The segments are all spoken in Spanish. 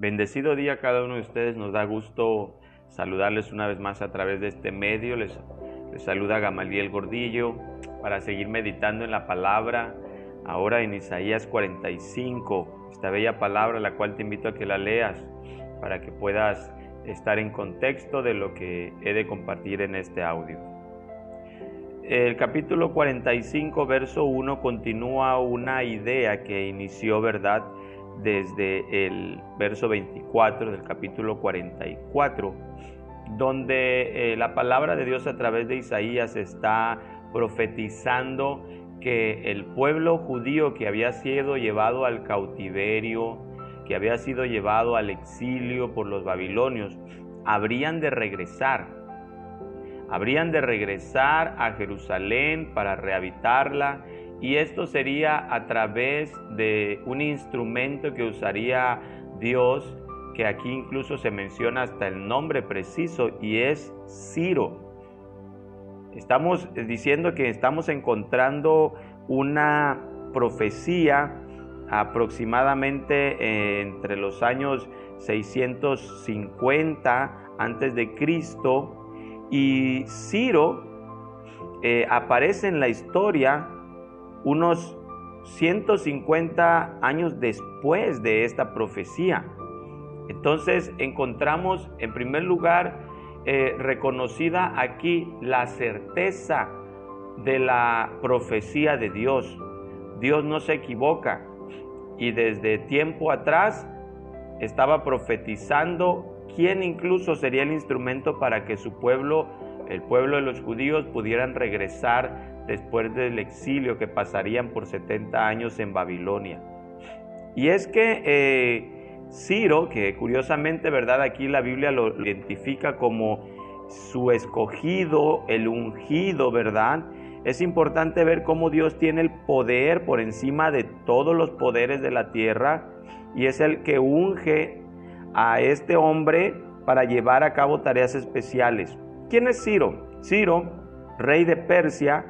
Bendecido día a cada uno de ustedes. Nos da gusto saludarles una vez más a través de este medio. Les, les, saluda Gamaliel Gordillo para seguir meditando en la palabra. Ahora en Isaías 45, esta bella palabra, la cual te invito a que la leas para que puedas estar en contexto de lo que he de compartir en este audio. El capítulo 45, verso 1, continúa una idea que inició, ¿verdad?, desde el verso 24 del capítulo 44, donde eh, la palabra de Dios a través de Isaías está profetizando que el pueblo judío que había sido llevado al cautiverio, que había sido llevado al exilio por los babilonios, habrían de regresar. Habrían de regresar a Jerusalén para rehabitarla y esto sería a través de un instrumento que usaría Dios, que aquí incluso se menciona hasta el nombre preciso, y es Ciro. Estamos diciendo que estamos encontrando una profecía aproximadamente entre los años 650 antes de Cristo y Ciro eh, aparece en la historia unos 150 años después de esta profecía. Entonces encontramos en primer lugar eh, reconocida aquí la certeza de la profecía de Dios. Dios no se equivoca y desde tiempo atrás estaba profetizando quién incluso sería el instrumento para que su pueblo, el pueblo de los judíos, pudieran regresar después del exilio que pasarían por 70 años en Babilonia. Y es que eh, Ciro, que curiosamente, ¿verdad? Aquí la Biblia lo identifica como su escogido, el ungido, ¿verdad? Es importante ver cómo Dios tiene el poder por encima de todos los poderes de la tierra y es el que unge a este hombre para llevar a cabo tareas especiales. ¿Quién es Ciro? Ciro, rey de Persia,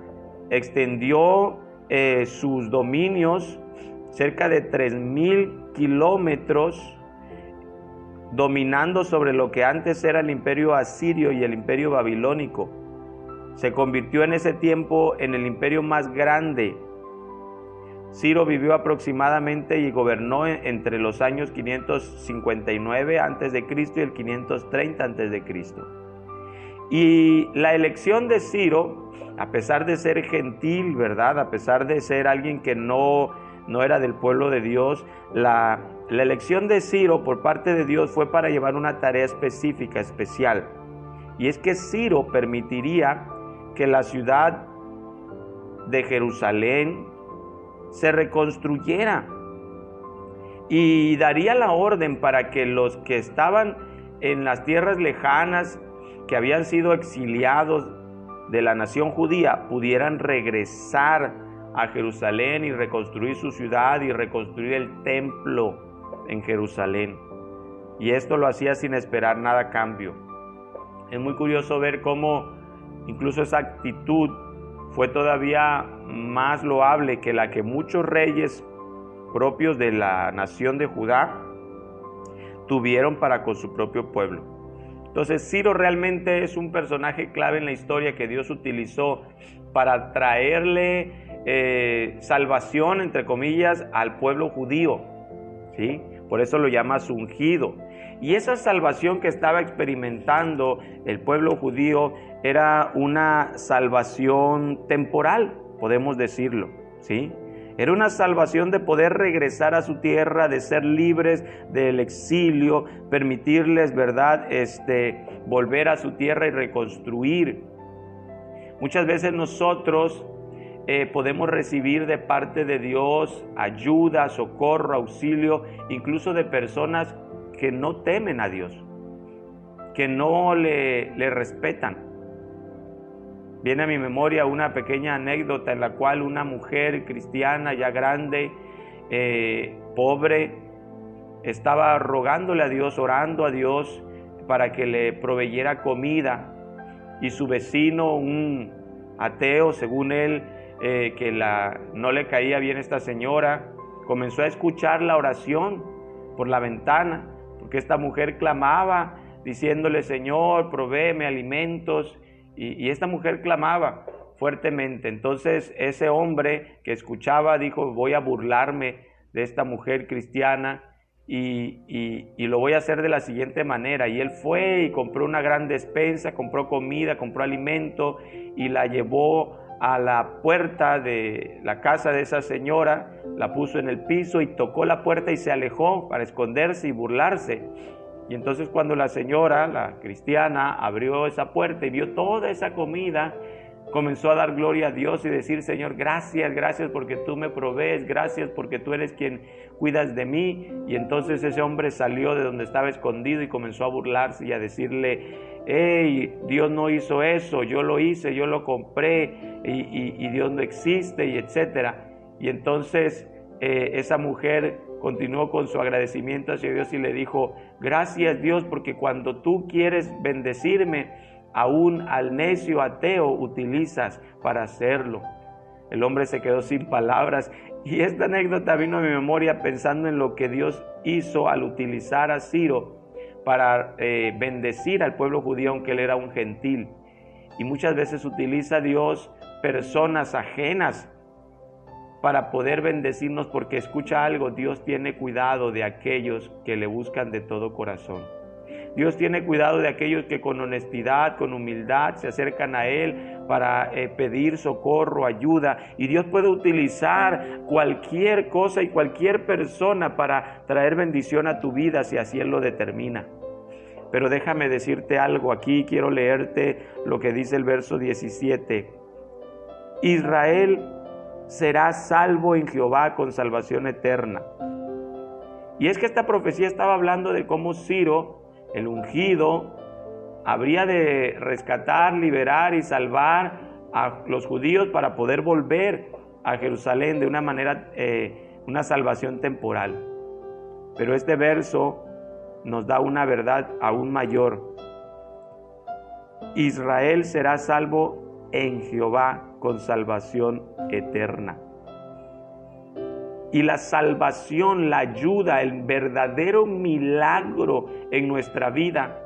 extendió eh, sus dominios cerca de 3.000 kilómetros, dominando sobre lo que antes era el imperio asirio y el imperio babilónico. Se convirtió en ese tiempo en el imperio más grande. Ciro vivió aproximadamente y gobernó entre los años 559 a.C. y el 530 a.C. Y la elección de Ciro a pesar de ser gentil, ¿verdad? A pesar de ser alguien que no, no era del pueblo de Dios, la, la elección de Ciro por parte de Dios fue para llevar una tarea específica, especial. Y es que Ciro permitiría que la ciudad de Jerusalén se reconstruyera y daría la orden para que los que estaban en las tierras lejanas, que habían sido exiliados de la nación judía pudieran regresar a Jerusalén y reconstruir su ciudad y reconstruir el templo en Jerusalén. Y esto lo hacía sin esperar nada cambio. Es muy curioso ver cómo incluso esa actitud fue todavía más loable que la que muchos reyes propios de la nación de Judá tuvieron para con su propio pueblo. Entonces Ciro realmente es un personaje clave en la historia que Dios utilizó para traerle eh, salvación, entre comillas, al pueblo judío. ¿sí? Por eso lo llama ungido. Y esa salvación que estaba experimentando el pueblo judío era una salvación temporal, podemos decirlo. ¿sí? Era una salvación de poder regresar a su tierra, de ser libres del exilio, permitirles, ¿verdad?, este, volver a su tierra y reconstruir. Muchas veces nosotros eh, podemos recibir de parte de Dios ayuda, socorro, auxilio, incluso de personas que no temen a Dios, que no le, le respetan. Viene a mi memoria una pequeña anécdota en la cual una mujer cristiana ya grande, eh, pobre, estaba rogándole a Dios, orando a Dios para que le proveyera comida. Y su vecino, un ateo, según él, eh, que la, no le caía bien esta señora, comenzó a escuchar la oración por la ventana, porque esta mujer clamaba diciéndole, Señor, provéeme alimentos, y, esta mujer clamaba fuertemente. Entonces ese hombre que escuchaba dijo, voy a burlarme de esta mujer cristiana y, lo voy a hacer de la siguiente manera. Y él fue y compró una gran despensa, compró comida, compró alimento y la llevó a la puerta de la casa de esa señora, la puso en el piso y tocó la puerta y se alejó para esconderse y burlarse. Y entonces cuando la señora, la cristiana, abrió esa puerta y vio toda esa comida, comenzó a dar gloria a Dios y decir, Señor, gracias, gracias porque tú me provees, gracias porque tú eres quien cuidas de mí. Y entonces ese hombre salió de donde estaba escondido y comenzó a burlarse y a decirle, hey, Dios no hizo eso, yo lo hice, yo lo compré y, Dios no existe y etcétera. Y entonces eh, esa mujer continuó con su agradecimiento hacia Dios y le dijo, gracias Dios porque cuando tú quieres bendecirme, aún al necio ateo utilizas para hacerlo. El hombre se quedó sin palabras y esta anécdota vino a mi memoria pensando en lo que Dios hizo al utilizar a Ciro para eh, bendecir al pueblo judío aunque él era un gentil. Y muchas veces utiliza Dios personas ajenas para poder bendecirnos porque escucha algo, Dios tiene cuidado de aquellos que le buscan de todo corazón. Dios tiene cuidado de aquellos que con honestidad, con humildad se acercan a Él para eh, pedir socorro, ayuda. Y Dios puede utilizar cualquier cosa y cualquier persona para traer bendición a tu vida si así Él lo determina. Pero déjame decirte algo aquí, quiero leerte lo que dice el verso 17. Israel será salvo en Jehová con salvación eterna. Y es que esta profecía estaba hablando de cómo Ciro el ungido, habría de rescatar, liberar y salvar a los judíos para poder volver a Jerusalén de una manera, eh, una salvación temporal. Pero este verso nos da una verdad aún mayor. Israel será salvo en Jehová con salvación eterna. Y la salvación, la ayuda, el verdadero milagro en nuestra vida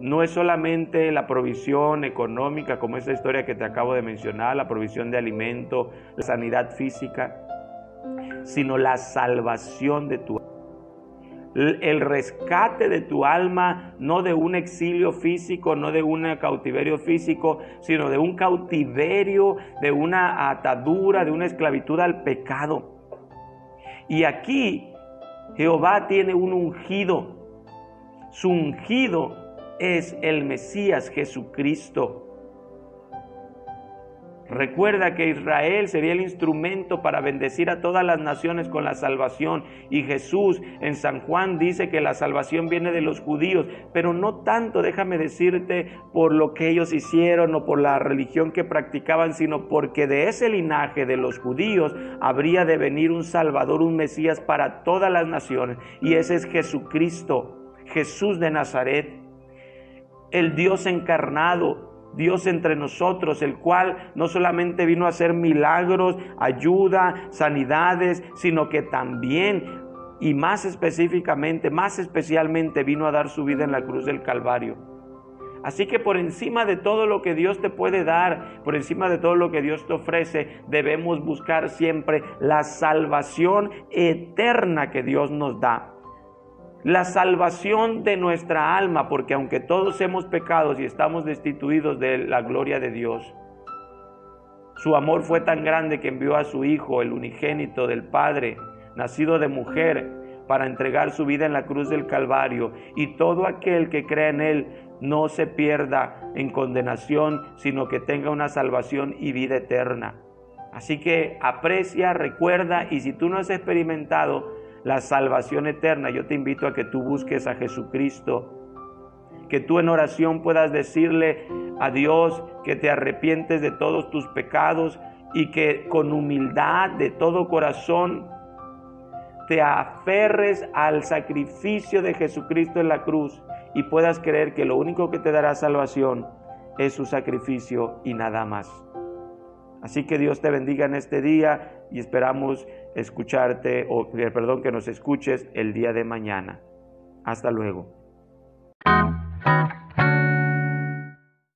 no es solamente la provisión económica, como esa historia que te acabo de mencionar, la provisión de alimento, la sanidad física, sino la salvación de tu alma. El rescate de tu alma, no de un exilio físico, no de un cautiverio físico, sino de un cautiverio, de una atadura, de una esclavitud al pecado. Y aquí Jehová tiene un ungido. Su ungido es el Mesías Jesucristo. Recuerda que Israel sería el instrumento para bendecir a todas las naciones con la salvación. Y Jesús en San Juan dice que la salvación viene de los judíos, pero no tanto, déjame decirte, por lo que ellos hicieron o por la religión que practicaban, sino porque de ese linaje de los judíos habría de venir un Salvador, un Mesías para todas las naciones. Y ese es Jesucristo, Jesús de Nazaret, el Dios encarnado Dios entre nosotros, el cual no solamente vino a hacer milagros, ayuda, sanidades, sino que también y más específicamente, más especialmente vino a dar su vida en la cruz del Calvario. Así que por encima de todo lo que Dios te puede dar, por encima de todo lo que Dios te ofrece, debemos buscar siempre la salvación eterna que Dios nos da la salvación de nuestra alma, porque aunque todos hemos pecado y estamos destituidos de la gloria de Dios, su amor fue tan grande que envió a su Hijo, el unigénito del Padre, nacido de mujer, para entregar su vida en la cruz del Calvario, y todo aquel que cree en Él no se pierda en condenación, sino que tenga una salvación y vida eterna. Así que aprecia, recuerda, y si tú no has experimentado la salvación eterna, yo te invito a que tú busques a Jesucristo, que tú en oración puedas decirle a Dios que te arrepientes de todos tus pecados y que con humildad de todo corazón te aferres al sacrificio de Jesucristo en la cruz y puedas creer que lo único que te dará salvación es su sacrificio y nada más. Así que Dios te bendiga en este día y esperamos escucharte, o eh, perdón, que nos escuches el día de mañana. Hasta luego.